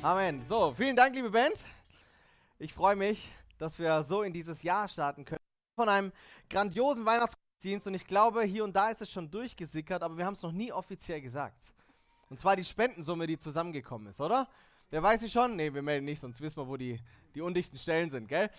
Amen. So, vielen Dank, liebe Band. Ich freue mich, dass wir so in dieses Jahr starten können. Von einem grandiosen Weihnachtsdienst und ich glaube, hier und da ist es schon durchgesickert, aber wir haben es noch nie offiziell gesagt. Und zwar die Spendensumme, die zusammengekommen ist, oder? Wer weiß sie schon? Ne, wir melden nicht, sonst wissen wir, wo die, die undichten Stellen sind, gell?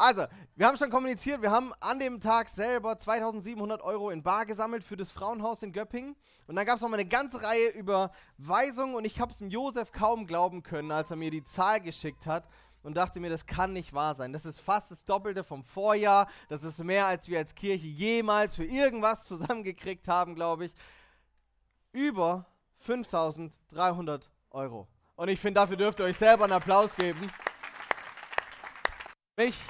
Also, wir haben schon kommuniziert, wir haben an dem Tag selber 2700 Euro in Bar gesammelt für das Frauenhaus in Göppingen. Und dann gab es noch mal eine ganze Reihe Überweisungen und ich habe es dem Josef kaum glauben können, als er mir die Zahl geschickt hat und dachte mir, das kann nicht wahr sein. Das ist fast das Doppelte vom Vorjahr. Das ist mehr, als wir als Kirche jemals für irgendwas zusammengekriegt haben, glaube ich. Über 5300 Euro. Und ich finde, dafür dürft ihr euch selber einen Applaus geben. Mich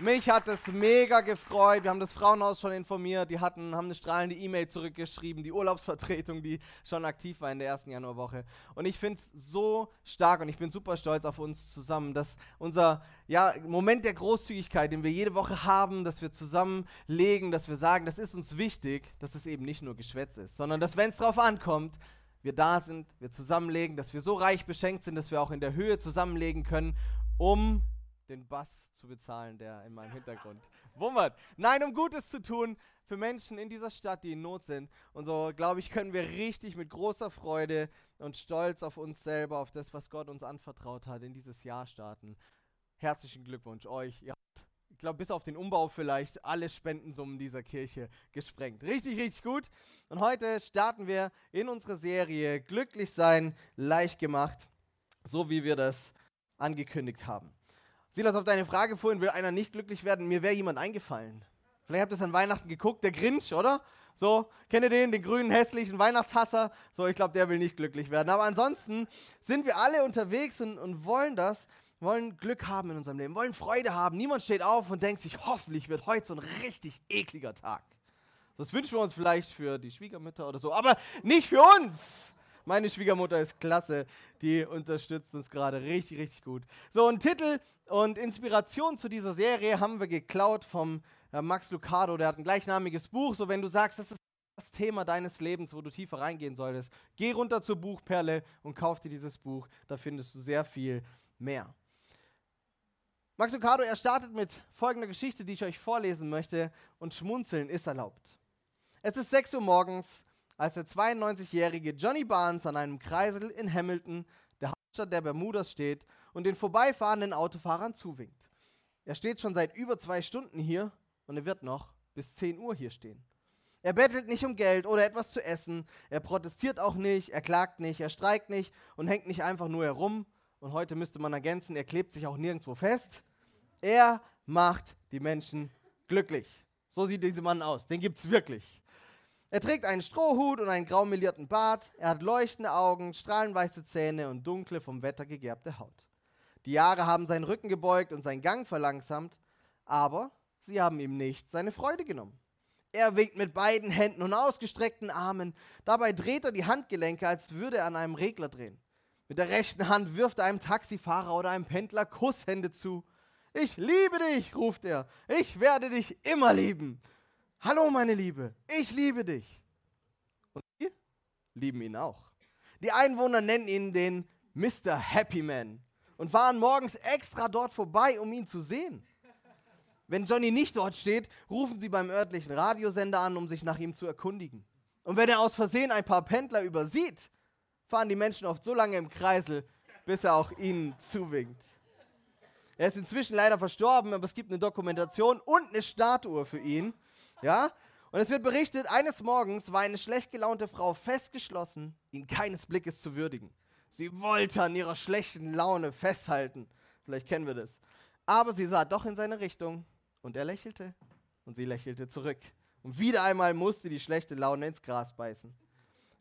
mich hat es mega gefreut. Wir haben das Frauenhaus schon informiert. Die hatten, haben eine strahlende E-Mail zurückgeschrieben. Die Urlaubsvertretung, die schon aktiv war in der ersten Januarwoche. Und ich finde es so stark und ich bin super stolz auf uns zusammen, dass unser ja, Moment der Großzügigkeit, den wir jede Woche haben, dass wir zusammenlegen, dass wir sagen, das ist uns wichtig, dass es eben nicht nur Geschwätz ist, sondern dass, wenn es drauf ankommt, wir da sind, wir zusammenlegen, dass wir so reich beschenkt sind, dass wir auch in der Höhe zusammenlegen können, um den Bass zu bezahlen, der in meinem Hintergrund wummert. Nein, um Gutes zu tun für Menschen in dieser Stadt, die in Not sind. Und so, glaube ich, können wir richtig mit großer Freude und Stolz auf uns selber, auf das, was Gott uns anvertraut hat, in dieses Jahr starten. Herzlichen Glückwunsch euch. Ihr habt, ich glaube, bis auf den Umbau vielleicht alle Spendensummen dieser Kirche gesprengt. Richtig, richtig gut. Und heute starten wir in unsere Serie Glücklich sein, leicht gemacht, so wie wir das angekündigt haben. Silas, auf deine Frage vorhin, will einer nicht glücklich werden? Mir wäre jemand eingefallen. Vielleicht habt ihr es an Weihnachten geguckt, der Grinch, oder? So, kennt ihr den, den grünen, hässlichen Weihnachtshasser? So, ich glaube, der will nicht glücklich werden. Aber ansonsten sind wir alle unterwegs und, und wollen das, wollen Glück haben in unserem Leben, wollen Freude haben. Niemand steht auf und denkt sich, hoffentlich wird heute so ein richtig ekliger Tag. Das wünschen wir uns vielleicht für die Schwiegermütter oder so, aber nicht für uns. Meine Schwiegermutter ist klasse, die unterstützt uns gerade richtig, richtig gut. So, ein Titel und Inspiration zu dieser Serie haben wir geklaut vom äh, Max Lucado, der hat ein gleichnamiges Buch. So, wenn du sagst, das ist das Thema deines Lebens, wo du tiefer reingehen solltest, geh runter zur Buchperle und kauf dir dieses Buch. Da findest du sehr viel mehr. Max Lucado, er startet mit folgender Geschichte, die ich euch vorlesen möchte. Und schmunzeln ist erlaubt. Es ist 6 Uhr morgens als der 92-jährige Johnny Barnes an einem Kreisel in Hamilton, der Hauptstadt der Bermudas, steht und den vorbeifahrenden Autofahrern zuwinkt. Er steht schon seit über zwei Stunden hier und er wird noch bis 10 Uhr hier stehen. Er bettelt nicht um Geld oder etwas zu essen, er protestiert auch nicht, er klagt nicht, er streikt nicht und hängt nicht einfach nur herum. Und heute müsste man ergänzen, er klebt sich auch nirgendwo fest. Er macht die Menschen glücklich. So sieht dieser Mann aus, den gibt es wirklich. Er trägt einen Strohhut und einen graumelierten Bart. Er hat leuchtende Augen, strahlenweiße Zähne und dunkle, vom Wetter gegerbte Haut. Die Jahre haben seinen Rücken gebeugt und seinen Gang verlangsamt, aber sie haben ihm nicht seine Freude genommen. Er winkt mit beiden Händen und ausgestreckten Armen. Dabei dreht er die Handgelenke, als würde er an einem Regler drehen. Mit der rechten Hand wirft er einem Taxifahrer oder einem Pendler Kusshände zu. Ich liebe dich, ruft er. Ich werde dich immer lieben. Hallo meine Liebe, ich liebe dich. Und wir lieben ihn auch. Die Einwohner nennen ihn den Mr. Happy Man und fahren morgens extra dort vorbei, um ihn zu sehen. Wenn Johnny nicht dort steht, rufen sie beim örtlichen Radiosender an, um sich nach ihm zu erkundigen. Und wenn er aus Versehen ein paar Pendler übersieht, fahren die Menschen oft so lange im Kreisel, bis er auch ihnen zuwinkt. Er ist inzwischen leider verstorben, aber es gibt eine Dokumentation und eine Statue für ihn. Ja? Und es wird berichtet, eines Morgens war eine schlecht gelaunte Frau festgeschlossen, ihn keines Blickes zu würdigen. Sie wollte an ihrer schlechten Laune festhalten. Vielleicht kennen wir das. Aber sie sah doch in seine Richtung und er lächelte und sie lächelte zurück. Und wieder einmal musste die schlechte Laune ins Gras beißen.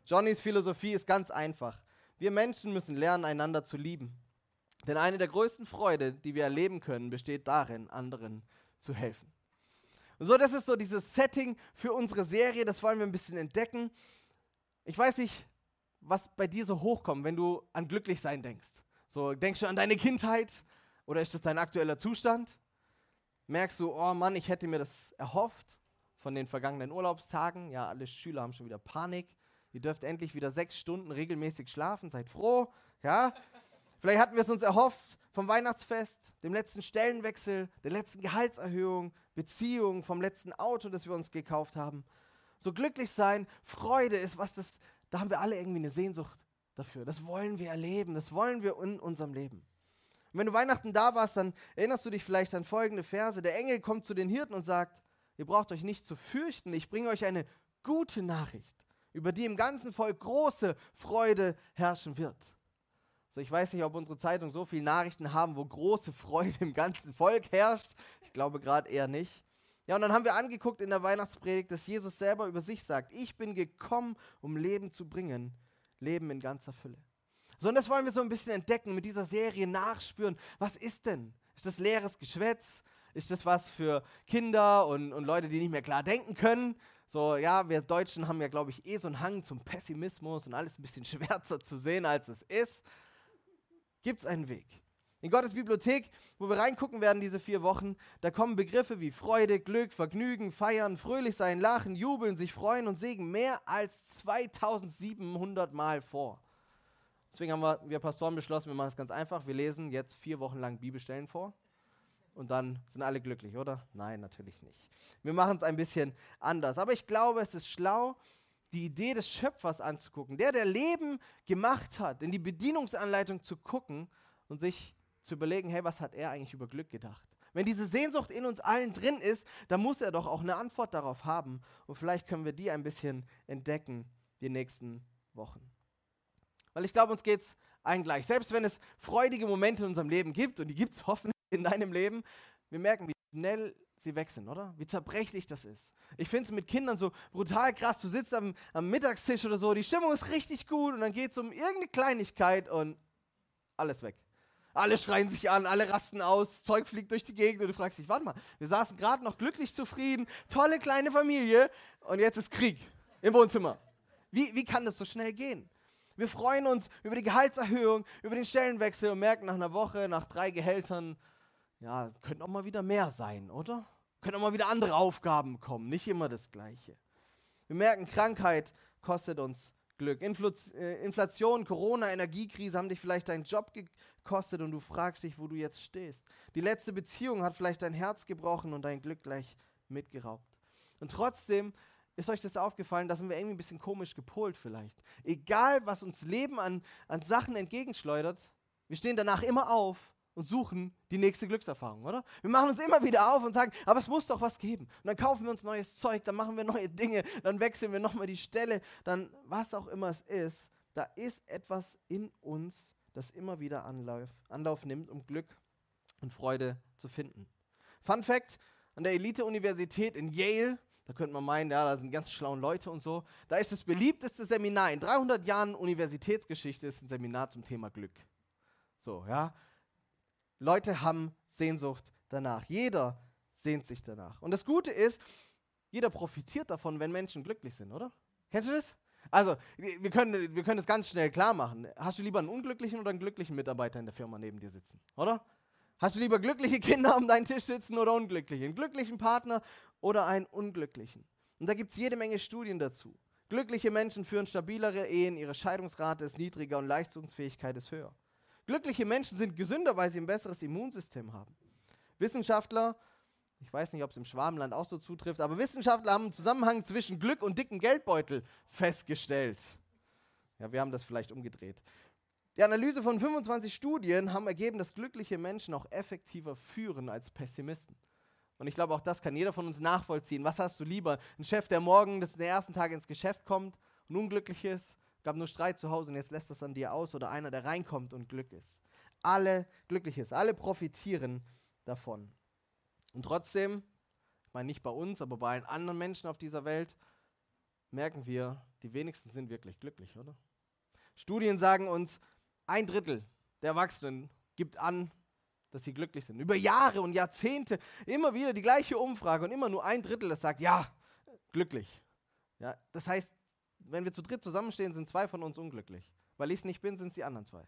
Johnnys Philosophie ist ganz einfach. Wir Menschen müssen lernen, einander zu lieben. Denn eine der größten Freude, die wir erleben können, besteht darin, anderen zu helfen. So, das ist so dieses Setting für unsere Serie, das wollen wir ein bisschen entdecken. Ich weiß nicht, was bei dir so hochkommt, wenn du an Glücklichsein denkst. So, denkst du an deine Kindheit oder ist das dein aktueller Zustand? Merkst du, oh Mann, ich hätte mir das erhofft von den vergangenen Urlaubstagen. Ja, alle Schüler haben schon wieder Panik. Ihr dürft endlich wieder sechs Stunden regelmäßig schlafen. Seid froh. Ja, vielleicht hatten wir es uns erhofft vom Weihnachtsfest, dem letzten Stellenwechsel, der letzten Gehaltserhöhung, Beziehung, vom letzten Auto, das wir uns gekauft haben. So glücklich sein, Freude ist was, das, da haben wir alle irgendwie eine Sehnsucht dafür. Das wollen wir erleben, das wollen wir in unserem Leben. Und wenn du Weihnachten da warst, dann erinnerst du dich vielleicht an folgende Verse. Der Engel kommt zu den Hirten und sagt, ihr braucht euch nicht zu fürchten, ich bringe euch eine gute Nachricht, über die im ganzen Volk große Freude herrschen wird. So, ich weiß nicht, ob unsere Zeitung so viele Nachrichten haben, wo große Freude im ganzen Volk herrscht. Ich glaube gerade eher nicht. Ja, und dann haben wir angeguckt in der Weihnachtspredigt, dass Jesus selber über sich sagt, ich bin gekommen, um Leben zu bringen, Leben in ganzer Fülle. So, und das wollen wir so ein bisschen entdecken, mit dieser Serie nachspüren. Was ist denn? Ist das leeres Geschwätz? Ist das was für Kinder und, und Leute, die nicht mehr klar denken können? So, ja, wir Deutschen haben ja, glaube ich, eh so einen Hang zum Pessimismus und alles ein bisschen schwärzer zu sehen, als es ist. Gibt es einen Weg? In Gottes Bibliothek, wo wir reingucken werden diese vier Wochen, da kommen Begriffe wie Freude, Glück, Vergnügen, Feiern, fröhlich sein, lachen, jubeln, sich freuen und Segen mehr als 2700 Mal vor. Deswegen haben wir, wir Pastoren beschlossen, wir machen es ganz einfach. Wir lesen jetzt vier Wochen lang Bibelstellen vor und dann sind alle glücklich, oder? Nein, natürlich nicht. Wir machen es ein bisschen anders. Aber ich glaube, es ist schlau, die Idee des Schöpfers anzugucken. Der, der Leben gemacht hat, in die Bedienungsanleitung zu gucken und sich zu überlegen, hey, was hat er eigentlich über Glück gedacht? Wenn diese Sehnsucht in uns allen drin ist, dann muss er doch auch eine Antwort darauf haben. Und vielleicht können wir die ein bisschen entdecken die nächsten Wochen. Weil ich glaube, uns geht es allen gleich. Selbst wenn es freudige Momente in unserem Leben gibt, und die gibt es hoffentlich in deinem Leben, wir merken, wie schnell sie wechseln, oder? Wie zerbrechlich das ist. Ich finde es mit Kindern so brutal krass. Du sitzt am, am Mittagstisch oder so, die Stimmung ist richtig gut und dann geht es um irgendeine Kleinigkeit und alles weg. Alle schreien sich an, alle rasten aus, Zeug fliegt durch die Gegend und du fragst dich, warte mal, wir saßen gerade noch glücklich zufrieden, tolle kleine Familie und jetzt ist Krieg im Wohnzimmer. Wie, wie kann das so schnell gehen? Wir freuen uns über die Gehaltserhöhung, über den Stellenwechsel und merken nach einer Woche, nach drei Gehältern, ja, könnten auch mal wieder mehr sein, oder? Können auch mal wieder andere Aufgaben kommen, nicht immer das Gleiche. Wir merken, Krankheit kostet uns Glück. Infl äh, Inflation, Corona, Energiekrise haben dich vielleicht deinen Job gekostet und du fragst dich, wo du jetzt stehst. Die letzte Beziehung hat vielleicht dein Herz gebrochen und dein Glück gleich mitgeraubt. Und trotzdem ist euch das aufgefallen, da sind wir irgendwie ein bisschen komisch gepolt vielleicht. Egal, was uns Leben an, an Sachen entgegenschleudert, wir stehen danach immer auf und suchen die nächste Glückserfahrung, oder? Wir machen uns immer wieder auf und sagen, aber es muss doch was geben. Und dann kaufen wir uns neues Zeug, dann machen wir neue Dinge, dann wechseln wir nochmal die Stelle, dann was auch immer es ist, da ist etwas in uns, das immer wieder Anlauf, Anlauf nimmt, um Glück und Freude zu finden. Fun Fact: An der Elite-Universität in Yale, da könnte man meinen, ja, da sind ganz schlaue Leute und so, da ist das beliebteste Seminar in 300 Jahren Universitätsgeschichte ist ein Seminar zum Thema Glück. So, ja. Leute haben Sehnsucht danach. Jeder sehnt sich danach. Und das Gute ist, jeder profitiert davon, wenn Menschen glücklich sind, oder? Kennst du das? Also, wir können, wir können es ganz schnell klar machen. Hast du lieber einen unglücklichen oder einen glücklichen Mitarbeiter in der Firma neben dir sitzen, oder? Hast du lieber glückliche Kinder um deinen Tisch sitzen oder unglückliche? Einen glücklichen Partner oder einen unglücklichen? Und da gibt es jede Menge Studien dazu. Glückliche Menschen führen stabilere Ehen, ihre Scheidungsrate ist niedriger und Leistungsfähigkeit ist höher. Glückliche Menschen sind gesünder, weil sie ein besseres Immunsystem haben. Wissenschaftler, ich weiß nicht, ob es im Schwabenland auch so zutrifft, aber Wissenschaftler haben einen Zusammenhang zwischen Glück und dicken Geldbeutel festgestellt. Ja, wir haben das vielleicht umgedreht. Die Analyse von 25 Studien haben ergeben, dass glückliche Menschen auch effektiver führen als Pessimisten. Und ich glaube, auch das kann jeder von uns nachvollziehen. Was hast du lieber? Ein Chef, der morgen des ersten Tag ins Geschäft kommt und unglücklich ist gab nur Streit zu Hause und jetzt lässt das an dir aus oder einer, der reinkommt und Glück ist. Alle glücklich ist, alle profitieren davon. Und trotzdem, ich meine nicht bei uns, aber bei allen anderen Menschen auf dieser Welt, merken wir, die wenigsten sind wirklich glücklich, oder? Studien sagen uns, ein Drittel der Erwachsenen gibt an, dass sie glücklich sind. Über Jahre und Jahrzehnte immer wieder die gleiche Umfrage und immer nur ein Drittel, das sagt, ja, glücklich. Ja, das heißt, wenn wir zu dritt zusammenstehen, sind zwei von uns unglücklich. Weil ich es nicht bin, sind es die anderen zwei.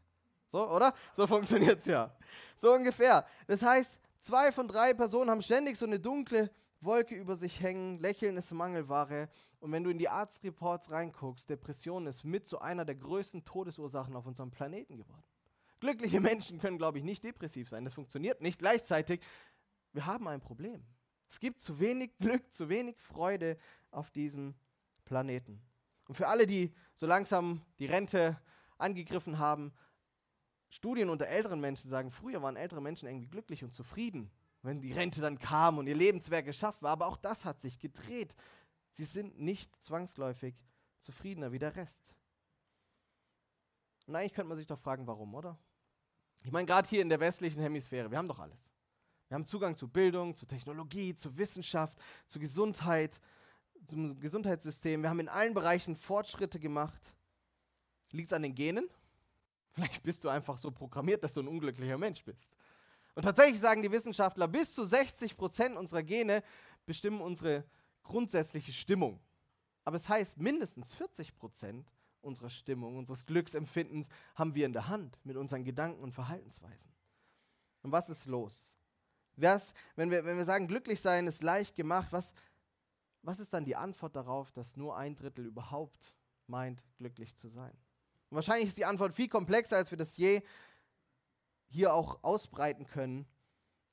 So, oder? So funktioniert es ja. So ungefähr. Das heißt, zwei von drei Personen haben ständig so eine dunkle Wolke über sich hängen, Lächeln ist Mangelware. Und wenn du in die Arztreports reinguckst, Depression ist mit so einer der größten Todesursachen auf unserem Planeten geworden. Glückliche Menschen können, glaube ich, nicht depressiv sein. Das funktioniert nicht. Gleichzeitig, wir haben ein Problem. Es gibt zu wenig Glück, zu wenig Freude auf diesem Planeten. Und für alle, die so langsam die Rente angegriffen haben, Studien unter älteren Menschen sagen, früher waren ältere Menschen irgendwie glücklich und zufrieden, wenn die Rente dann kam und ihr Lebenswerk geschafft war. Aber auch das hat sich gedreht. Sie sind nicht zwangsläufig zufriedener wie der Rest. Und eigentlich könnte man sich doch fragen, warum, oder? Ich meine, gerade hier in der westlichen Hemisphäre, wir haben doch alles. Wir haben Zugang zu Bildung, zu Technologie, zu Wissenschaft, zu Gesundheit, zum Gesundheitssystem. Wir haben in allen Bereichen Fortschritte gemacht. Liegt es an den Genen? Vielleicht bist du einfach so programmiert, dass du ein unglücklicher Mensch bist. Und tatsächlich sagen die Wissenschaftler, bis zu 60 Prozent unserer Gene bestimmen unsere grundsätzliche Stimmung. Aber es heißt, mindestens 40 Prozent unserer Stimmung, unseres Glücksempfindens haben wir in der Hand mit unseren Gedanken und Verhaltensweisen. Und was ist los? Was, wenn, wir, wenn wir sagen, glücklich sein ist leicht gemacht, was, was ist dann die Antwort darauf, dass nur ein Drittel überhaupt meint, glücklich zu sein? Und wahrscheinlich ist die Antwort viel komplexer, als wir das je hier auch ausbreiten können.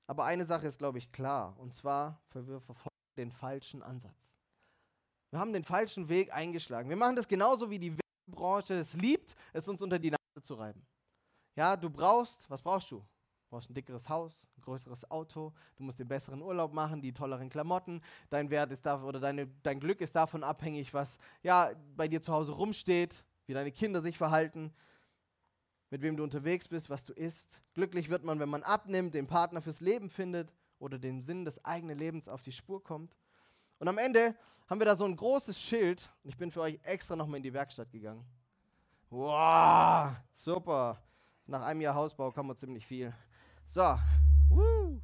Aber eine Sache ist, glaube ich, klar. Und zwar, wir verfolgen den falschen Ansatz. Wir haben den falschen Weg eingeschlagen. Wir machen das genauso wie die Branche es liebt, es uns unter die Nase zu reiben. Ja, du brauchst, was brauchst du? Du brauchst ein dickeres Haus, ein größeres Auto, du musst den besseren Urlaub machen, die tolleren Klamotten, dein Wert ist da oder deine, dein Glück ist davon abhängig, was ja bei dir zu Hause rumsteht, wie deine Kinder sich verhalten, mit wem du unterwegs bist, was du isst. Glücklich wird man, wenn man abnimmt, den Partner fürs Leben findet oder den Sinn des eigenen Lebens auf die Spur kommt. Und am Ende haben wir da so ein großes Schild und ich bin für euch extra nochmal in die Werkstatt gegangen. Wow, super. Nach einem Jahr Hausbau kann man ziemlich viel. So, woo.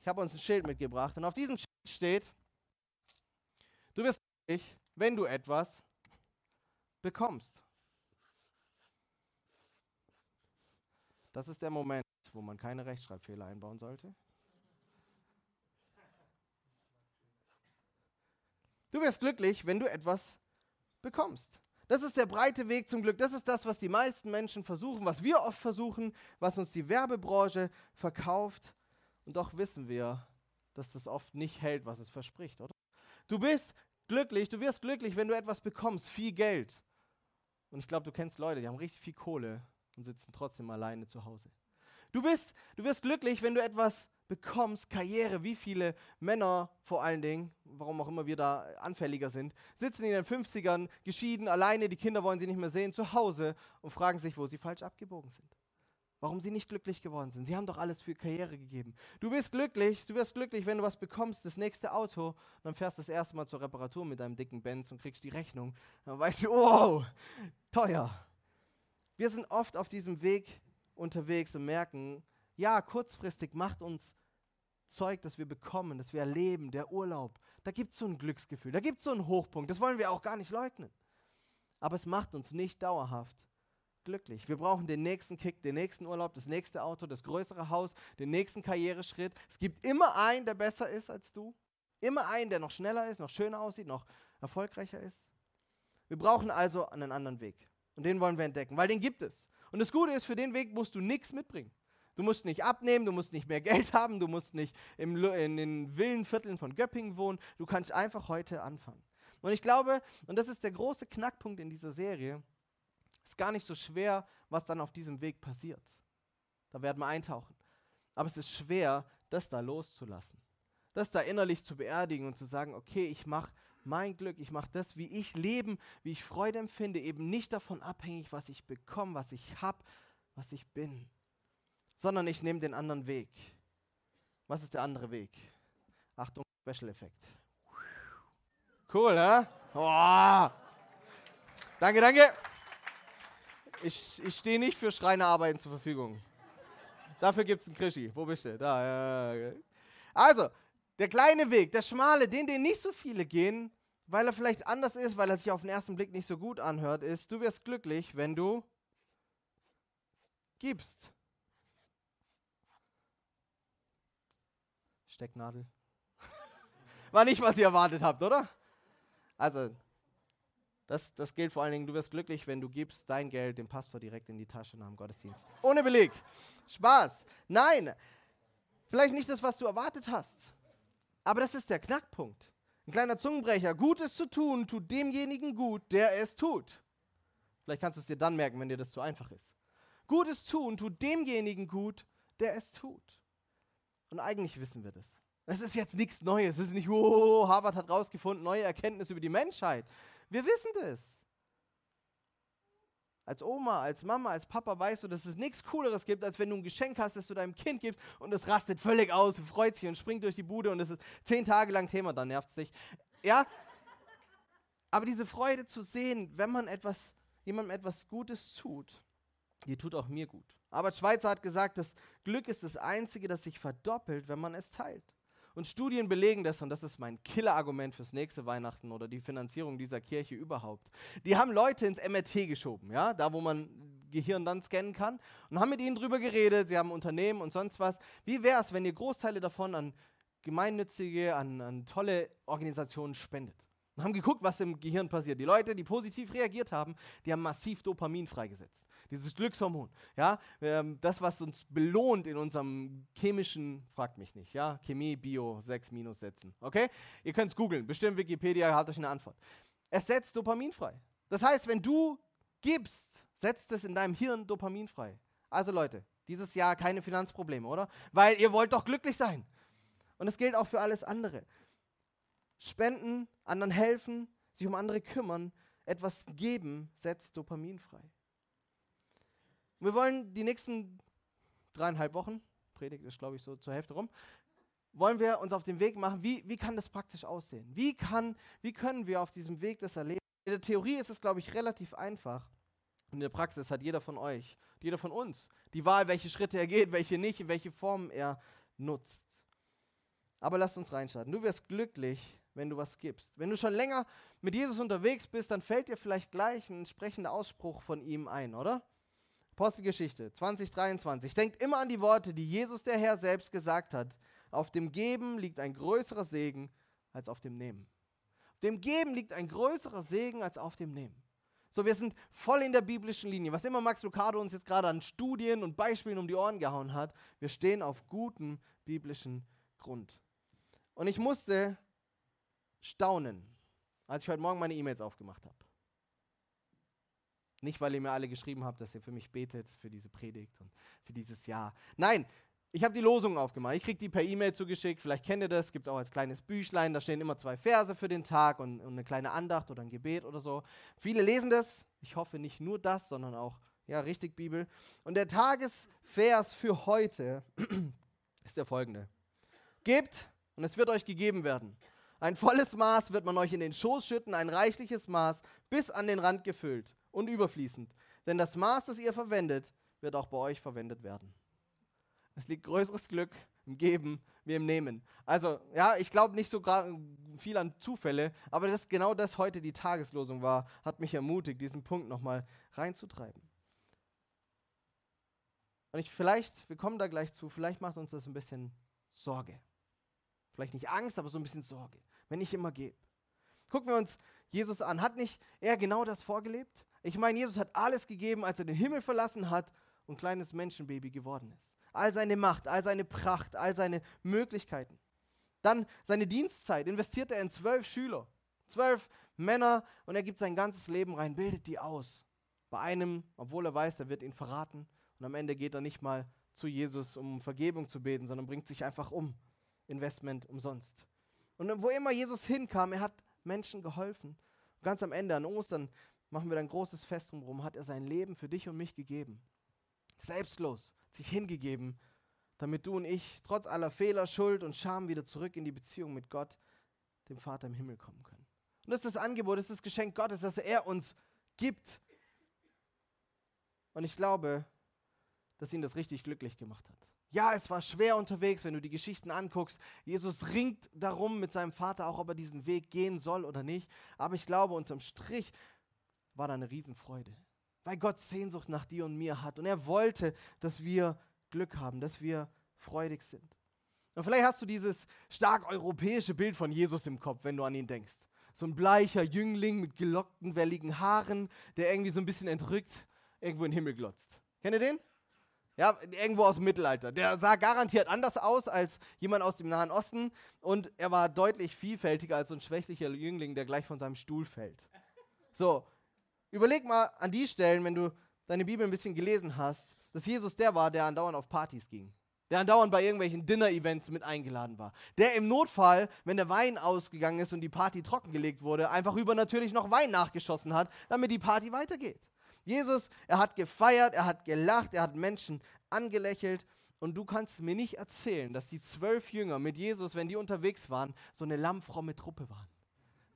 ich habe uns ein Schild mitgebracht und auf diesem Schild steht, du wirst glücklich, wenn du etwas bekommst. Das ist der Moment, wo man keine Rechtschreibfehler einbauen sollte. Du wirst glücklich, wenn du etwas bekommst. Das ist der breite Weg zum Glück. Das ist das, was die meisten Menschen versuchen, was wir oft versuchen, was uns die Werbebranche verkauft. Und doch wissen wir, dass das oft nicht hält, was es verspricht, oder? Du bist glücklich, du wirst glücklich, wenn du etwas bekommst, viel Geld. Und ich glaube, du kennst Leute, die haben richtig viel Kohle und sitzen trotzdem alleine zu Hause. Du bist, du wirst glücklich, wenn du etwas bekommst, Karriere, wie viele Männer vor allen Dingen, warum auch immer wir da anfälliger sind, sitzen in den 50ern, geschieden, alleine, die Kinder wollen sie nicht mehr sehen, zu Hause und fragen sich, wo sie falsch abgebogen sind. Warum sie nicht glücklich geworden sind. Sie haben doch alles für Karriere gegeben. Du bist glücklich, du wirst glücklich, wenn du was bekommst, das nächste Auto, und dann fährst du das erste Mal zur Reparatur mit deinem dicken Benz und kriegst die Rechnung. Dann weißt du, wow, teuer. Wir sind oft auf diesem Weg unterwegs und merken, ja, kurzfristig macht uns Zeug, das wir bekommen, das wir erleben, der Urlaub. Da gibt es so ein Glücksgefühl, da gibt es so einen Hochpunkt. Das wollen wir auch gar nicht leugnen. Aber es macht uns nicht dauerhaft glücklich. Wir brauchen den nächsten Kick, den nächsten Urlaub, das nächste Auto, das größere Haus, den nächsten Karriereschritt. Es gibt immer einen, der besser ist als du. Immer einen, der noch schneller ist, noch schöner aussieht, noch erfolgreicher ist. Wir brauchen also einen anderen Weg. Und den wollen wir entdecken, weil den gibt es. Und das Gute ist, für den Weg musst du nichts mitbringen. Du musst nicht abnehmen, du musst nicht mehr Geld haben, du musst nicht im, in den Villenvierteln von Göppingen wohnen. Du kannst einfach heute anfangen. Und ich glaube, und das ist der große Knackpunkt in dieser Serie, ist gar nicht so schwer, was dann auf diesem Weg passiert. Da werden wir eintauchen. Aber es ist schwer, das da loszulassen. Das da innerlich zu beerdigen und zu sagen, okay, ich mache mein Glück, ich mache das, wie ich leben, wie ich Freude empfinde, eben nicht davon abhängig, was ich bekomme, was ich habe, was ich bin sondern ich nehme den anderen Weg. Was ist der andere Weg? Achtung, Special-Effekt. Cool, hä? Oh. Danke, danke. Ich, ich stehe nicht für Schreinerarbeiten zur Verfügung. Dafür gibt es einen Krischi. Wo bist du? Da, ja. Also, der kleine Weg, der schmale, den, den nicht so viele gehen, weil er vielleicht anders ist, weil er sich auf den ersten Blick nicht so gut anhört, ist, du wirst glücklich, wenn du gibst. Stecknadel. War nicht, was ihr erwartet habt, oder? Also, das, das gilt vor allen Dingen, du wirst glücklich, wenn du gibst dein Geld dem Pastor direkt in die Tasche nach dem Gottesdienst. Ohne Beleg. Spaß. Nein, vielleicht nicht das, was du erwartet hast. Aber das ist der Knackpunkt. Ein kleiner Zungenbrecher. Gutes zu tun, tut demjenigen gut, der es tut. Vielleicht kannst du es dir dann merken, wenn dir das zu einfach ist. Gutes tun, tut demjenigen gut, der es tut. Und eigentlich wissen wir das. Das ist jetzt nichts Neues. Es ist nicht, oh, Harvard hat rausgefunden, neue Erkenntnisse über die Menschheit. Wir wissen das. Als Oma, als Mama, als Papa weißt du, dass es nichts Cooleres gibt, als wenn du ein Geschenk hast, das du deinem Kind gibst und es rastet völlig aus, freut sich und springt durch die Bude und es ist zehn Tage lang Thema, dann nervt es dich. Ja? Aber diese Freude zu sehen, wenn man etwas, jemandem etwas Gutes tut, die tut auch mir gut. Aber Schweizer hat gesagt, das Glück ist das Einzige, das sich verdoppelt, wenn man es teilt. Und Studien belegen das, und das ist mein Killer-Argument fürs nächste Weihnachten oder die Finanzierung dieser Kirche überhaupt. Die haben Leute ins MRT geschoben, ja, da wo man Gehirn dann scannen kann, und haben mit ihnen drüber geredet. Sie haben Unternehmen und sonst was. Wie wäre es, wenn ihr Großteile davon an gemeinnützige, an, an tolle Organisationen spendet? Und haben geguckt, was im Gehirn passiert. Die Leute, die positiv reagiert haben, die haben massiv Dopamin freigesetzt dieses Glückshormon. Ja, ähm, das, was uns belohnt in unserem chemischen, fragt mich nicht, ja, Chemie, Bio, 6 minus setzen. Okay? Ihr könnt es googeln, bestimmt Wikipedia hat euch eine Antwort. Es setzt Dopamin frei. Das heißt, wenn du gibst, setzt es in deinem Hirn Dopamin frei. Also Leute, dieses Jahr keine Finanzprobleme, oder? Weil ihr wollt doch glücklich sein. Und es gilt auch für alles andere. Spenden, anderen helfen, sich um andere kümmern, etwas geben, setzt Dopamin frei. Wir wollen die nächsten dreieinhalb Wochen, Predigt ist glaube ich so zur Hälfte rum, wollen wir uns auf den Weg machen, wie, wie kann das praktisch aussehen? Wie, kann, wie können wir auf diesem Weg das erleben? In der Theorie ist es, glaube ich, relativ einfach. In der Praxis hat jeder von euch, jeder von uns, die Wahl, welche Schritte er geht, welche nicht, welche Formen er nutzt. Aber lasst uns reinstarten. Du wirst glücklich, wenn du was gibst. Wenn du schon länger mit Jesus unterwegs bist, dann fällt dir vielleicht gleich ein entsprechender Ausspruch von ihm ein, oder? Apostelgeschichte 2023. Denkt immer an die Worte, die Jesus der Herr selbst gesagt hat. Auf dem Geben liegt ein größerer Segen als auf dem Nehmen. Auf dem Geben liegt ein größerer Segen als auf dem Nehmen. So, wir sind voll in der biblischen Linie. Was immer Max Lucado uns jetzt gerade an Studien und Beispielen um die Ohren gehauen hat, wir stehen auf gutem biblischen Grund. Und ich musste staunen, als ich heute Morgen meine E-Mails aufgemacht habe. Nicht, weil ihr mir alle geschrieben habt, dass ihr für mich betet, für diese Predigt und für dieses Jahr. Nein, ich habe die Losungen aufgemacht. Ich kriege die per E-Mail zugeschickt. Vielleicht kennt ihr das. Gibt es auch als kleines Büchlein. Da stehen immer zwei Verse für den Tag und, und, eine kleine Andacht oder ein Gebet oder so. Viele lesen das. Ich hoffe nicht nur das, sondern auch, ja, richtig Bibel. Und der Tagesvers für heute ist der folgende. Gebt und es wird euch gegeben werden. Ein volles Maß wird man euch in den Schoß schütten, ein reichliches Maß, bis an den Rand gefüllt und überfließend. Denn das Maß, das ihr verwendet, wird auch bei euch verwendet werden. Es liegt größeres Glück im Geben wie im Nehmen. Also, ja, ich glaube nicht so viel an Zufälle, aber dass genau das heute die Tageslosung war, hat mich ermutigt, diesen Punkt nochmal reinzutreiben. Und ich vielleicht, wir kommen da gleich zu, vielleicht macht uns das ein bisschen Sorge. Vielleicht nicht Angst, aber so ein bisschen Sorge, wenn ich immer gebe. Gucken wir uns Jesus an. Hat nicht er genau das vorgelebt? Ich meine, Jesus hat alles gegeben, als er den Himmel verlassen hat und kleines Menschenbaby geworden ist. All seine Macht, all seine Pracht, all seine Möglichkeiten. Dann seine Dienstzeit investiert er in zwölf Schüler, zwölf Männer und er gibt sein ganzes Leben rein, bildet die aus. Bei einem, obwohl er weiß, er wird ihn verraten und am Ende geht er nicht mal zu Jesus, um Vergebung zu beten, sondern bringt sich einfach um. Investment umsonst. Und wo immer Jesus hinkam, er hat Menschen geholfen. Und ganz am Ende, an Ostern, machen wir dann ein großes Fest drumherum, hat er sein Leben für dich und mich gegeben. Selbstlos, sich hingegeben, damit du und ich trotz aller Fehler, Schuld und Scham wieder zurück in die Beziehung mit Gott, dem Vater im Himmel kommen können. Und das ist das Angebot, das ist das Geschenk Gottes, dass er uns gibt. Und ich glaube, dass ihn das richtig glücklich gemacht hat. Ja, es war schwer unterwegs, wenn du die Geschichten anguckst. Jesus ringt darum mit seinem Vater, auch ob er diesen Weg gehen soll oder nicht. Aber ich glaube, unterm Strich war da eine Riesenfreude, weil Gott Sehnsucht nach dir und mir hat. Und er wollte, dass wir Glück haben, dass wir freudig sind. Und vielleicht hast du dieses stark europäische Bild von Jesus im Kopf, wenn du an ihn denkst. So ein bleicher Jüngling mit gelockten, welligen Haaren, der irgendwie so ein bisschen entrückt irgendwo in den Himmel glotzt. Kennt ihr den? Ja, irgendwo aus dem Mittelalter. Der sah garantiert anders aus als jemand aus dem Nahen Osten und er war deutlich vielfältiger als so ein schwächlicher Jüngling, der gleich von seinem Stuhl fällt. So, überleg mal an die Stellen, wenn du deine Bibel ein bisschen gelesen hast, dass Jesus der war, der andauernd auf Partys ging. Der andauernd bei irgendwelchen Dinner-Events mit eingeladen war. Der im Notfall, wenn der Wein ausgegangen ist und die Party trockengelegt wurde, einfach übernatürlich noch Wein nachgeschossen hat, damit die Party weitergeht. Jesus, er hat gefeiert, er hat gelacht, er hat Menschen angelächelt. Und du kannst mir nicht erzählen, dass die zwölf Jünger mit Jesus, wenn die unterwegs waren, so eine lammfromme Truppe waren.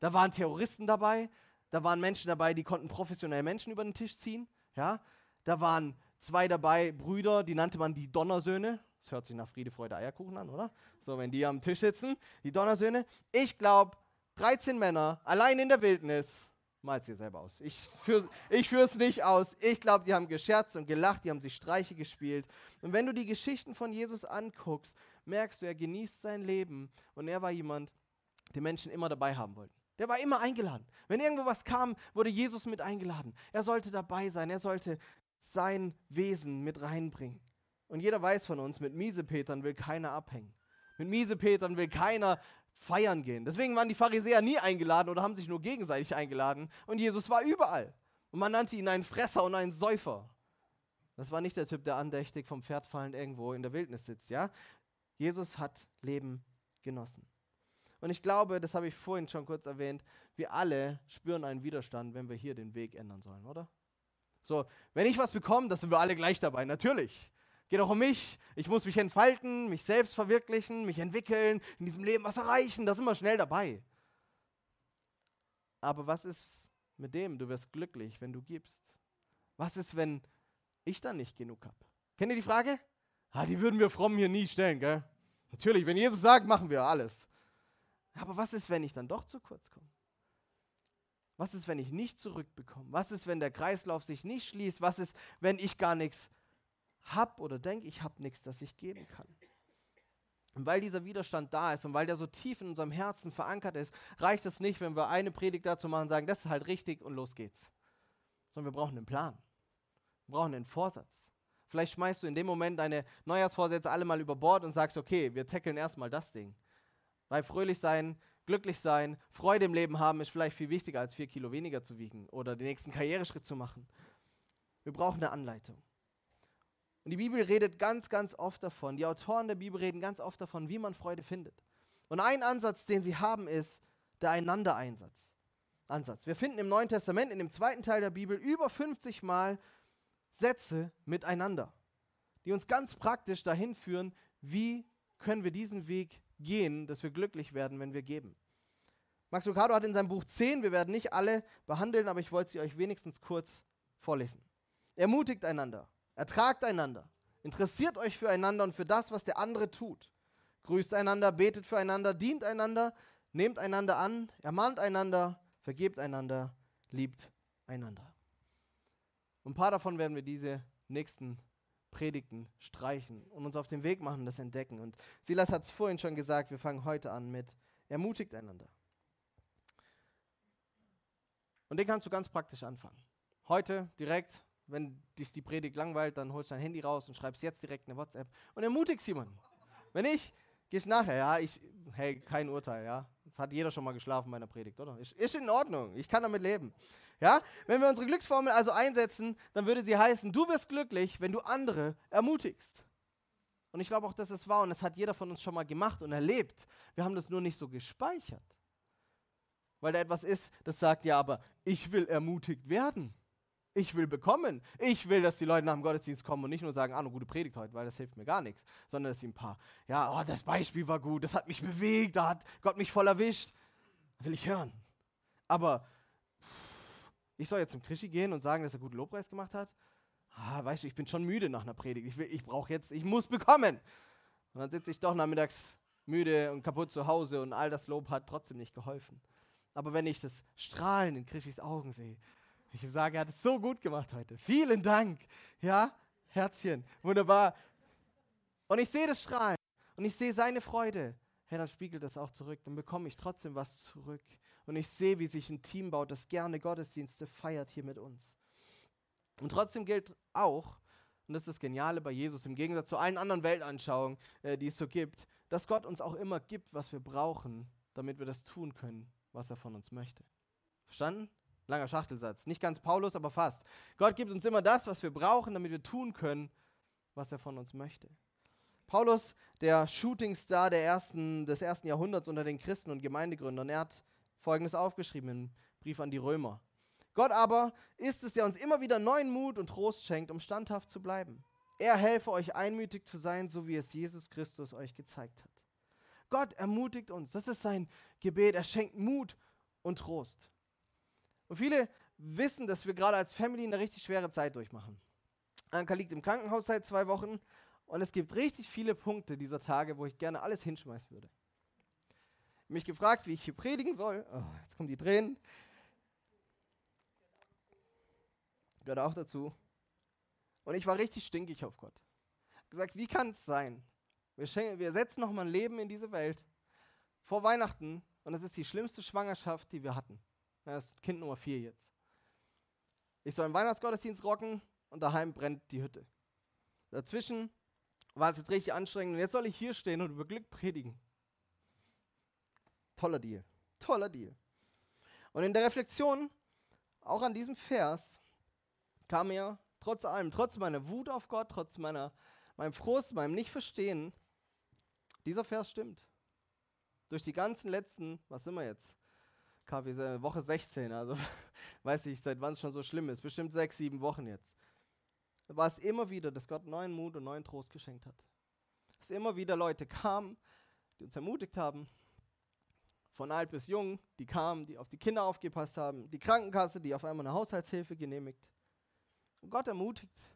Da waren Terroristen dabei, da waren Menschen dabei, die konnten professionell Menschen über den Tisch ziehen. Ja? Da waren zwei dabei, Brüder, die nannte man die Donnersöhne. Das hört sich nach Friede, Freude, Eierkuchen an, oder? So, wenn die am Tisch sitzen, die Donnersöhne. Ich glaube, 13 Männer, allein in der Wildnis, Mal's dir selber aus. Ich führe ich es nicht aus. Ich glaube, die haben gescherzt und gelacht, die haben sich Streiche gespielt. Und wenn du die Geschichten von Jesus anguckst, merkst du, er genießt sein Leben und er war jemand, den Menschen immer dabei haben wollten. Der war immer eingeladen. Wenn irgendwo was kam, wurde Jesus mit eingeladen. Er sollte dabei sein, er sollte sein Wesen mit reinbringen. Und jeder weiß von uns, mit Miesepetern will keiner abhängen. Mit Miesepetern will keiner feiern gehen. Deswegen waren die Pharisäer nie eingeladen oder haben sich nur gegenseitig eingeladen. Und Jesus war überall. Und man nannte ihn einen Fresser und einen Säufer. Das war nicht der Typ, der andächtig vom Pferd fallend irgendwo in der Wildnis sitzt, ja? Jesus hat Leben genossen. Und ich glaube, das habe ich vorhin schon kurz erwähnt, wir alle spüren einen Widerstand, wenn wir hier den Weg ändern sollen, oder? So, wenn ich was bekomme, dann sind wir alle gleich dabei, natürlich geht auch um mich. Ich muss mich entfalten, mich selbst verwirklichen, mich entwickeln, in diesem Leben was erreichen. Da sind wir schnell dabei. Aber was ist mit dem? Du wirst glücklich, wenn du gibst. Was ist, wenn ich dann nicht genug habe? Kennt ihr die Frage? Ah, die würden wir fromm hier nie stellen, gell? Natürlich, wenn Jesus sagt, machen wir alles. Aber was ist, wenn ich dann doch zu kurz komme? Was ist, wenn ich nicht zurückbekomme? Was ist, wenn der Kreislauf sich nicht schließt? Was ist, wenn ich gar nichts habe oder denke, ich habe nichts, das ich geben kann. Und weil dieser Widerstand da ist und weil der so tief in unserem Herzen verankert ist, reicht es nicht, wenn wir eine Predigt dazu machen und sagen, das ist halt richtig und los geht's. Sondern wir brauchen einen Plan. Wir brauchen einen Vorsatz. Vielleicht schmeißt du in dem Moment deine Neujahrsvorsätze alle mal über Bord und sagst, okay, wir tackeln erstmal das Ding. Weil fröhlich sein, glücklich sein, Freude im Leben haben ist vielleicht viel wichtiger als vier Kilo weniger zu wiegen oder den nächsten Karriereschritt zu machen. Wir brauchen eine Anleitung. Und die Bibel redet ganz, ganz oft davon, die Autoren der Bibel reden ganz oft davon, wie man Freude findet. Und ein Ansatz, den sie haben, ist der Einander-Einsatz. Ansatz. Wir finden im Neuen Testament, in dem zweiten Teil der Bibel, über 50 Mal Sätze miteinander, die uns ganz praktisch dahin führen, wie können wir diesen Weg gehen, dass wir glücklich werden, wenn wir geben. Max Lucado hat in seinem Buch 10, wir werden nicht alle behandeln, aber ich wollte sie euch wenigstens kurz vorlesen. Ermutigt einander, Ertragt einander. Interessiert euch füreinander und für das, was der andere tut. Grüßt einander, betet füreinander, dient einander, nehmt einander an, ermahnt einander, vergebt einander, liebt einander. Und ein paar davon werden wir diese nächsten Predigten streichen und uns auf den Weg machen, das entdecken. Und Silas hat es vorhin schon gesagt, wir fangen heute an mit ermutigt einander. Und den kannst du ganz praktisch anfangen. Heute direkt wenn dich die Predigt langweilt, dann holst du dein Handy raus und schreibst jetzt direkt eine WhatsApp und ermutigst jemanden. Wenn nicht, gehst nachher, ja, ich, hey, kein Urteil, ja. Das hat jeder schon mal geschlafen bei einer Predigt, oder? Ist, ist in Ordnung, ich kann damit leben. Ja, wenn wir unsere Glücksformel also einsetzen, dann würde sie heißen, du wirst glücklich, wenn du andere ermutigst. Und ich glaube auch, dass es wahr und das hat jeder von uns schon mal gemacht und erlebt. Wir haben das nur nicht so gespeichert. Weil da etwas ist, das sagt, ja, aber ich will ermutigt werden. Ich will bekommen. Ich will, dass die Leute nach dem Gottesdienst kommen und nicht nur sagen, ah, eine gute Predigt heute, weil das hilft mir gar nichts, sondern dass sie ein paar, ja, oh, das Beispiel war gut, das hat mich bewegt, da hat Gott mich voll erwischt. Will ich hören. Aber ich soll jetzt zum Krischi gehen und sagen, dass er guten Lobpreis gemacht hat? ah, weißt du, ich bin schon müde nach einer Predigt. Ich, ich brauche jetzt, ich muss bekommen. Und dann sitze ich doch nachmittags müde und kaputt zu Hause und all das Lob hat trotzdem nicht geholfen. Aber wenn ich das Strahlen in Christis Augen sehe, ich sage, er hat es so gut gemacht heute. Vielen Dank. Ja, Herzchen, wunderbar. Und ich sehe das Strahlen und ich sehe seine Freude. Hey, dann spiegelt das auch zurück. Dann bekomme ich trotzdem was zurück. Und ich sehe, wie sich ein Team baut, das gerne Gottesdienste feiert hier mit uns. Und trotzdem gilt auch, und das ist das Geniale bei Jesus, im Gegensatz zu allen anderen Weltanschauungen, äh, die es so gibt, dass Gott uns auch immer gibt, was wir brauchen, damit wir das tun können, was er von uns möchte. Verstanden? Langer Schachtelsatz. Nicht ganz Paulus, aber fast. Gott gibt uns immer das, was wir brauchen, damit wir tun können, was er von uns möchte. Paulus, der Shootingstar der ersten, des ersten Jahrhunderts unter den Christen und Gemeindegründern, er hat Folgendes aufgeschrieben im Brief an die Römer. Gott aber ist es, der uns immer wieder neuen Mut und Trost schenkt, um standhaft zu bleiben. Er helfe euch einmütig zu sein, so wie es Jesus Christus euch gezeigt hat. Gott ermutigt uns. Das ist sein Gebet. Er schenkt Mut und Trost. Und viele wissen, dass wir gerade als Family eine richtig schwere Zeit durchmachen. Anka liegt im Krankenhaus seit zwei Wochen und es gibt richtig viele Punkte dieser Tage, wo ich gerne alles hinschmeißen würde. Mich gefragt, wie ich hier predigen soll. Oh, jetzt kommen die Tränen. Gehört auch dazu. Und ich war richtig stinkig auf Gott. Ich gesagt, wie kann es sein? Wir, wir setzen nochmal ein Leben in diese Welt vor Weihnachten und es ist die schlimmste Schwangerschaft, die wir hatten. Das ist Kind Nummer vier jetzt. Ich soll einen Weihnachtsgottesdienst rocken und daheim brennt die Hütte. Dazwischen war es jetzt richtig anstrengend und jetzt soll ich hier stehen und über Glück predigen. Toller Deal. Toller Deal. Und in der Reflexion, auch an diesem Vers, kam mir trotz allem, trotz meiner Wut auf Gott, trotz meiner, meinem Frust, meinem Nicht-Verstehen, dieser Vers stimmt. Durch die ganzen letzten, was sind wir jetzt? KW Woche 16, also weiß ich, seit wann es schon so schlimm ist, bestimmt sechs, sieben Wochen jetzt. War es immer wieder, dass Gott neuen Mut und neuen Trost geschenkt hat. Dass immer wieder Leute kamen, die uns ermutigt haben, von alt bis jung, die kamen, die auf die Kinder aufgepasst haben, die Krankenkasse, die auf einmal eine Haushaltshilfe genehmigt. Und Gott ermutigt,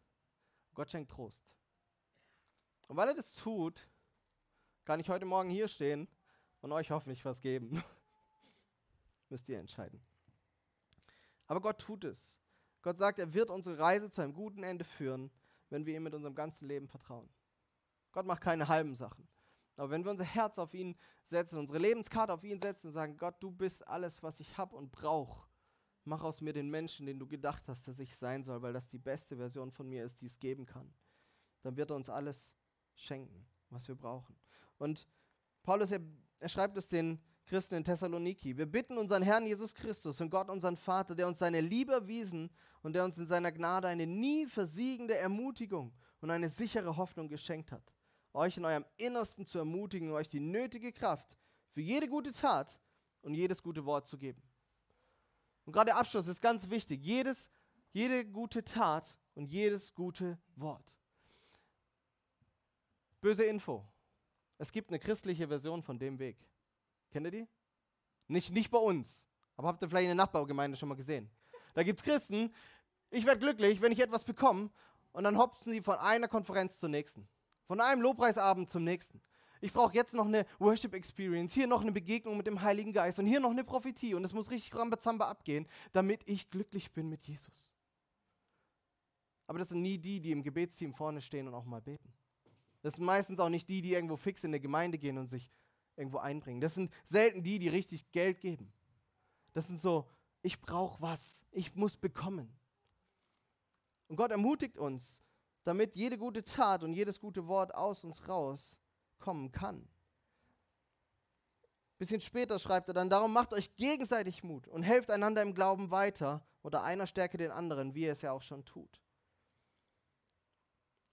Gott schenkt Trost. Und weil er das tut, kann ich heute Morgen hier stehen und euch hoffentlich was geben. Müsst ihr entscheiden. Aber Gott tut es. Gott sagt, er wird unsere Reise zu einem guten Ende führen, wenn wir ihm mit unserem ganzen Leben vertrauen. Gott macht keine halben Sachen. Aber wenn wir unser Herz auf ihn setzen, unsere Lebenskarte auf ihn setzen und sagen, Gott, du bist alles, was ich habe und brauche, mach aus mir den Menschen, den du gedacht hast, dass ich sein soll, weil das die beste Version von mir ist, die es geben kann, dann wird er uns alles schenken, was wir brauchen. Und Paulus, er, er schreibt es den Christen in Thessaloniki. Wir bitten unseren Herrn Jesus Christus und Gott, unseren Vater, der uns seine Liebe erwiesen und der uns in seiner Gnade eine nie versiegende Ermutigung und eine sichere Hoffnung geschenkt hat euch in eurem Innersten zu ermutigen, euch die nötige Kraft für jede gute Tat und jedes gute Wort zu geben. Und gerade der Abschluss ist ganz wichtig. Jedes, jede gute Tat und jedes gute Wort. Böse Info. Es gibt eine christliche Version von dem Weg. Kennt ihr die? Nicht, nicht bei uns. Aber habt ihr vielleicht in der Nachbargemeinde schon mal gesehen? Da gibt es Christen, ich werde glücklich, wenn ich etwas bekomme, und dann hopsen sie von einer Konferenz zur nächsten. Von einem Lobpreisabend zum nächsten. Ich brauche jetzt noch eine Worship Experience, hier noch eine Begegnung mit dem Heiligen Geist und hier noch eine Prophetie und es muss richtig Rambazamba abgehen, damit ich glücklich bin mit Jesus. Aber das sind nie die, die im Gebetsteam vorne stehen und auch mal beten. Das sind meistens auch nicht die, die irgendwo fix in eine Gemeinde gehen und sich irgendwo einbringen. Das sind selten die, die richtig Geld geben. Das sind so, ich brauche was, ich muss bekommen. Und Gott ermutigt uns, damit jede gute Tat und jedes gute Wort aus uns rauskommen kann. Bisschen später schreibt er dann, darum macht euch gegenseitig Mut und helft einander im Glauben weiter oder einer stärke den anderen, wie er es ja auch schon tut.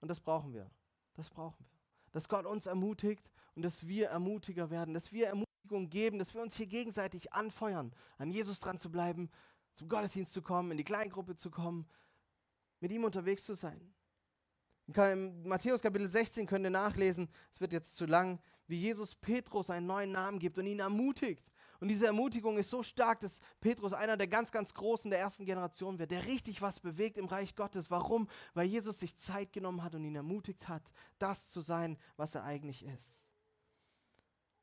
Und das brauchen wir. Das brauchen wir. Dass Gott uns ermutigt und dass wir ermutiger werden, dass wir Ermutigung geben, dass wir uns hier gegenseitig anfeuern, an Jesus dran zu bleiben, zum Gottesdienst zu kommen, in die Kleingruppe zu kommen, mit ihm unterwegs zu sein. In Matthäus Kapitel 16 könnt ihr nachlesen, es wird jetzt zu lang, wie Jesus Petrus einen neuen Namen gibt und ihn ermutigt Und diese Ermutigung ist so stark, dass Petrus einer der ganz, ganz Großen der ersten Generation wird, der richtig was bewegt im Reich Gottes. Warum? Weil Jesus sich Zeit genommen hat und ihn ermutigt hat, das zu sein, was er eigentlich ist.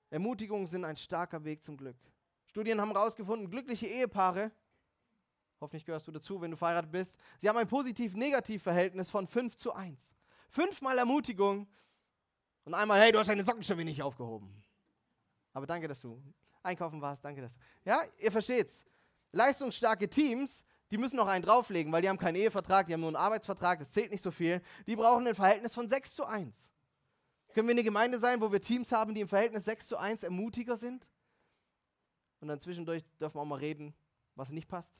Ermutigungen sind ein starker Weg zum Glück. Studien haben herausgefunden, glückliche Ehepaare, hoffentlich gehörst du dazu, wenn du verheiratet bist, sie haben ein positiv-negativ-Verhältnis von 5 zu 1. Fünfmal Ermutigung und einmal, hey, du hast deine Socken schon wieder nicht aufgehoben. Aber danke, dass du einkaufen warst, danke, dass du. Ja, ihr versteht's. Leistungsstarke Teams, die müssen noch einen drauflegen, weil die haben keinen Ehevertrag, die haben nur einen Arbeitsvertrag, das zählt nicht so viel. Die brauchen ein Verhältnis von 6 zu 1. Können wir eine Gemeinde sein, wo wir Teams haben, die im Verhältnis 6 zu 1 ermutiger sind? Und dann zwischendurch dürfen wir auch mal reden, was nicht passt.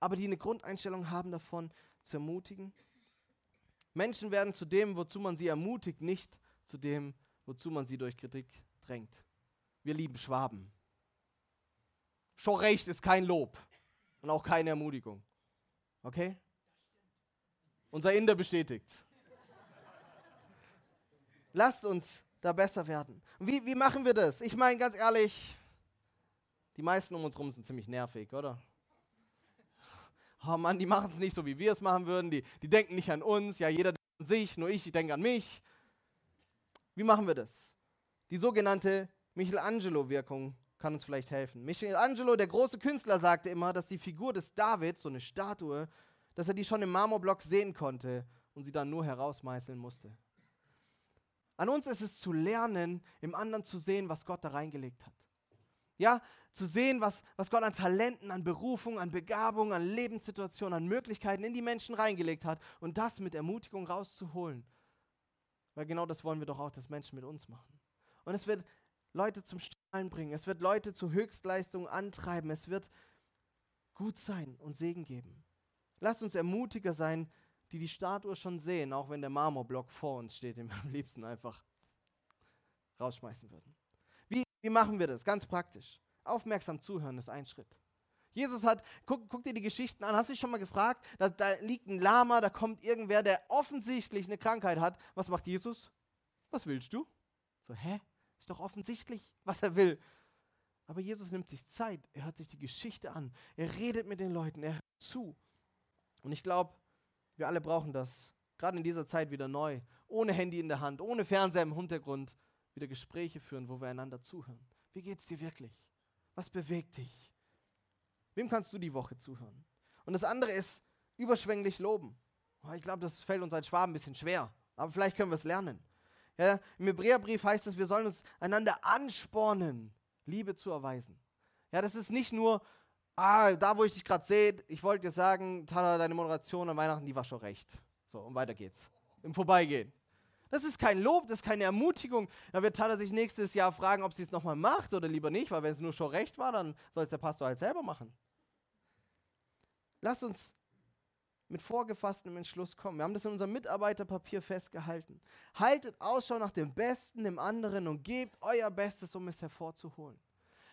Aber die eine Grundeinstellung haben davon, zu ermutigen. Menschen werden zu dem, wozu man sie ermutigt, nicht zu dem, wozu man sie durch Kritik drängt. Wir lieben Schwaben. Schon recht ist kein Lob und auch keine Ermutigung. Okay? Unser Inder bestätigt. Lasst uns da besser werden. Wie, wie machen wir das? Ich meine, ganz ehrlich, die meisten um uns herum sind ziemlich nervig, oder? Oh Mann, die machen es nicht so, wie wir es machen würden. Die, die denken nicht an uns. Ja, jeder denkt an sich, nur ich, ich denke an mich. Wie machen wir das? Die sogenannte Michelangelo-Wirkung kann uns vielleicht helfen. Michelangelo, der große Künstler, sagte immer, dass die Figur des David, so eine Statue, dass er die schon im Marmorblock sehen konnte und sie dann nur herausmeißeln musste. An uns ist es zu lernen, im anderen zu sehen, was Gott da reingelegt hat. Ja, zu sehen, was, was Gott an Talenten, an Berufung, an Begabung, an Lebenssituationen, an Möglichkeiten in die Menschen reingelegt hat und das mit Ermutigung rauszuholen. Weil genau das wollen wir doch auch, dass Menschen mit uns machen. Und es wird Leute zum Strahlen bringen, es wird Leute zu Höchstleistungen antreiben, es wird gut sein und Segen geben. Lasst uns Ermutiger sein, die die Statue schon sehen, auch wenn der Marmorblock vor uns steht, den wir am liebsten einfach rausschmeißen würden. Wie, wie machen wir das? Ganz praktisch. Aufmerksam zuhören ist ein Schritt. Jesus hat, guck, guck, dir die Geschichten an, hast du dich schon mal gefragt, da, da, liegt ein Lama, da kommt irgendwer, der offensichtlich eine Krankheit hat. Was macht Jesus? Was willst du? So, hä? Ist doch offensichtlich, was er will. Aber Jesus nimmt sich Zeit, er hört sich die Geschichte an, er redet mit den Leuten, er hört zu. Und ich glaube, wir alle brauchen das, gerade in dieser Zeit wieder neu, ohne Handy in der Hand, ohne Fernseher im Hintergrund, wieder Gespräche führen, wo wir einander zuhören. Wie geht es dir wirklich? Was bewegt dich? Wem kannst du die Woche zuhören? Und das andere ist überschwänglich loben. Oh, ich glaube, das fällt uns als Schwaben ein bisschen schwer, aber vielleicht können wir es lernen. Ja, Im Hebräerbrief heißt es, wir sollen uns einander anspornen, Liebe zu erweisen. Ja, das ist nicht nur, ah, da wo ich dich gerade sehe, ich wollte dir sagen, Tada, deine Moderation an Weihnachten, die war schon recht. So, und weiter geht's. Im Vorbeigehen. Das ist kein Lob, das ist keine Ermutigung. Da wird Tada sich nächstes Jahr fragen, ob sie es nochmal macht oder lieber nicht, weil wenn es nur schon recht war, dann soll es der Pastor halt selber machen. Lasst uns mit vorgefasstem Entschluss kommen. Wir haben das in unserem Mitarbeiterpapier festgehalten. Haltet Ausschau nach dem Besten im anderen und gebt euer Bestes, um es hervorzuholen.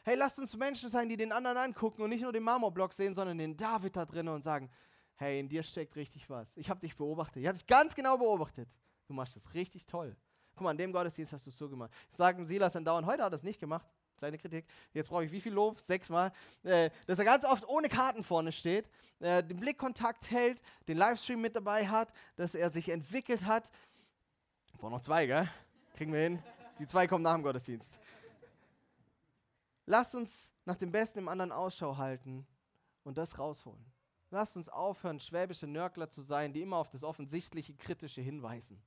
Hey, lasst uns Menschen sein, die den anderen angucken und nicht nur den Marmorblock sehen, sondern den David da drinnen und sagen, hey, in dir steckt richtig was. Ich habe dich beobachtet. Ich habe dich ganz genau beobachtet. Du machst das richtig toll. Guck mal, an dem Gottesdienst hast du es so gemacht. Ich sage Silas dann dauernd, heute hat er es nicht gemacht. Kleine Kritik. Jetzt brauche ich wie viel Lob? Sechsmal. Äh, dass er ganz oft ohne Karten vorne steht, äh, den Blickkontakt hält, den Livestream mit dabei hat, dass er sich entwickelt hat. Ich brauche noch zwei, gell? Kriegen wir hin. Die zwei kommen nach dem Gottesdienst. Lasst uns nach dem Besten im anderen Ausschau halten und das rausholen. Lasst uns aufhören, schwäbische Nörgler zu sein, die immer auf das offensichtliche Kritische hinweisen.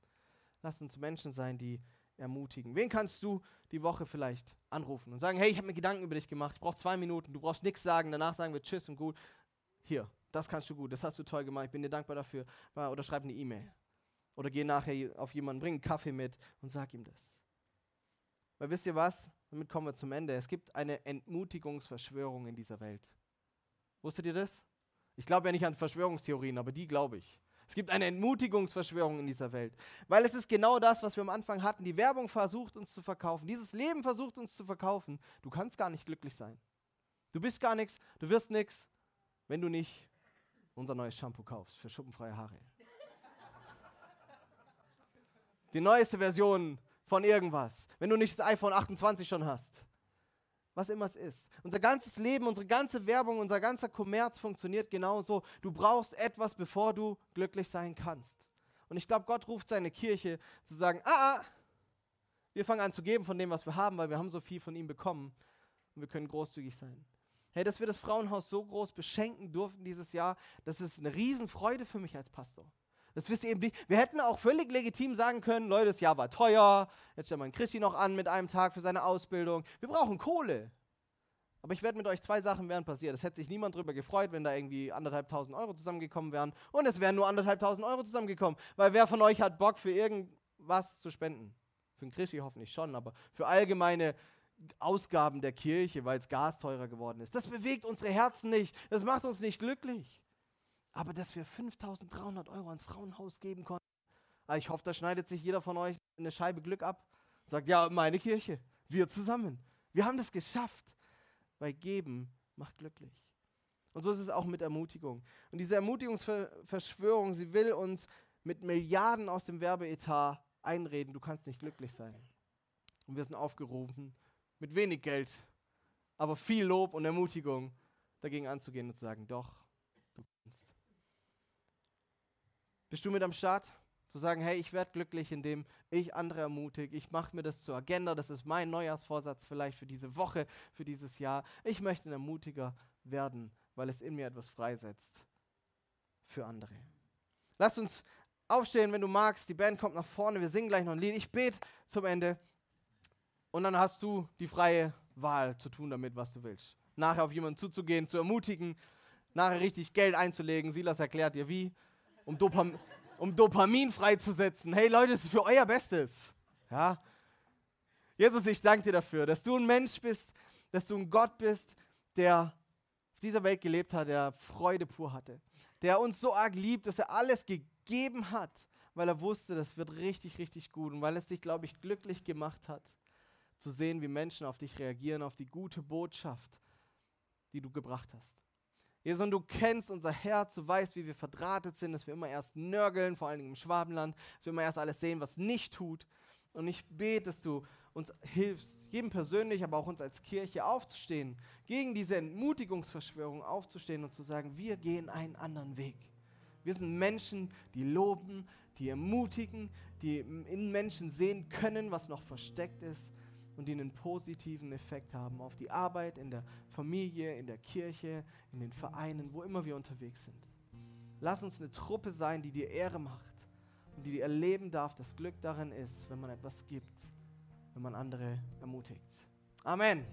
Lasst uns Menschen sein, die ermutigen. Wen kannst du die Woche vielleicht anrufen und sagen, hey, ich habe mir Gedanken über dich gemacht, ich brauche zwei Minuten, du brauchst nichts sagen, danach sagen wir Tschüss und gut. Hier, das kannst du gut, das hast du toll gemacht, ich bin dir dankbar dafür. Oder schreib eine E-Mail. Oder geh nachher auf jemanden, bring einen Kaffee mit und sag ihm das. Weil wisst ihr was? Damit kommen wir zum Ende. Es gibt eine Entmutigungsverschwörung in dieser Welt. Wusstet ihr das? Ich glaube ja nicht an Verschwörungstheorien, aber die glaube ich. Es gibt eine Entmutigungsverschwörung in dieser Welt, weil es ist genau das, was wir am Anfang hatten. Die Werbung versucht uns zu verkaufen. Dieses Leben versucht uns zu verkaufen. Du kannst gar nicht glücklich sein. Du bist gar nichts, du wirst nichts, wenn du nicht unser neues Shampoo kaufst für schuppenfreie Haare. Die neueste Version von irgendwas. Wenn du nicht das iPhone 28 schon hast. Was immer es ist. Unser ganzes Leben, unsere ganze Werbung, unser ganzer Kommerz funktioniert genauso. Du brauchst etwas, bevor du glücklich sein kannst. Und ich glaube, Gott ruft seine Kirche zu sagen, ah, ah, wir fangen an zu geben von dem, was wir haben, weil wir haben so viel von ihm bekommen und wir können großzügig sein. Hey, dass wir das Frauenhaus so groß beschenken durften dieses Jahr, das ist eine Riesenfreude für mich als Pastor. Das wisst ihr eben nicht. Wir hätten auch völlig legitim sagen können, Leute, das Jahr war teuer, jetzt stellt man Christi noch an mit einem Tag für seine Ausbildung. Wir brauchen Kohle. Aber ich werde mit euch zwei Sachen wären passiert. Es hätte sich niemand darüber gefreut, wenn da irgendwie anderthalbtausend Euro zusammengekommen wären. Und es wären nur anderthalbtausend Euro zusammengekommen. Weil wer von euch hat Bock für irgendwas zu spenden? Für den Christi hoffentlich schon, aber für allgemeine Ausgaben der Kirche, weil es Gas teurer geworden ist. Das bewegt unsere Herzen nicht. Das macht uns nicht glücklich aber dass wir 5300 Euro ans Frauenhaus geben konnten. Ah, ich hoffe, da schneidet sich jeder von euch eine Scheibe Glück ab. Sagt, ja, meine Kirche, wir zusammen. Wir haben das geschafft, weil geben macht glücklich. Und so ist es auch mit Ermutigung. Und diese Ermutigungsverschwörung, sie will uns mit Milliarden aus dem Werbeetat einreden, du kannst nicht glücklich sein. Und wir sind aufgerufen, mit wenig Geld, aber viel Lob und Ermutigung dagegen anzugehen und zu sagen, doch, du kannst. Bist du mit am Start? Zu sagen, hey, ich werde glücklich, indem ich andere ermutige. Ich mache mir das zur Agenda. Das ist mein Neujahrsvorsatz vielleicht für diese Woche, für dieses Jahr. Ich möchte ein Ermutiger werden, weil es in mir etwas freisetzt für andere. Lass uns aufstehen, wenn du magst. Die Band kommt nach vorne. Wir singen gleich noch ein Lied. Ich bete zum Ende. Und dann hast du die freie Wahl zu tun damit, was du willst. Nachher auf jemanden zuzugehen, zu ermutigen, nachher richtig Geld einzulegen. Silas erklärt dir wie um, Dopam um Dopamin freizusetzen. Hey Leute, das ist für euer Bestes. Ja? Jesus, ich danke dir dafür, dass du ein Mensch bist, dass du ein Gott bist, der auf dieser Welt gelebt hat, der Freude pur hatte, der uns so arg liebt, dass er alles gegeben hat, weil er wusste, das wird richtig, richtig gut und weil es dich, glaube ich, glücklich gemacht hat, zu sehen, wie Menschen auf dich reagieren, auf die gute Botschaft, die du gebracht hast. Jesus, und du kennst unser Herz, du weißt, wie wir verdrahtet sind, dass wir immer erst nörgeln, vor allen Dingen im Schwabenland, dass wir immer erst alles sehen, was nicht tut. Und ich bete, dass du uns hilfst, jedem persönlich, aber auch uns als Kirche aufzustehen, gegen diese Entmutigungsverschwörung aufzustehen und zu sagen, wir gehen einen anderen Weg. Wir sind Menschen, die loben, die ermutigen, die in Menschen sehen können, was noch versteckt ist und die einen positiven Effekt haben auf die Arbeit in der Familie, in der Kirche, in den Vereinen, wo immer wir unterwegs sind. Lass uns eine Truppe sein, die dir Ehre macht und die dir erleben darf, dass Glück darin ist, wenn man etwas gibt, wenn man andere ermutigt. Amen.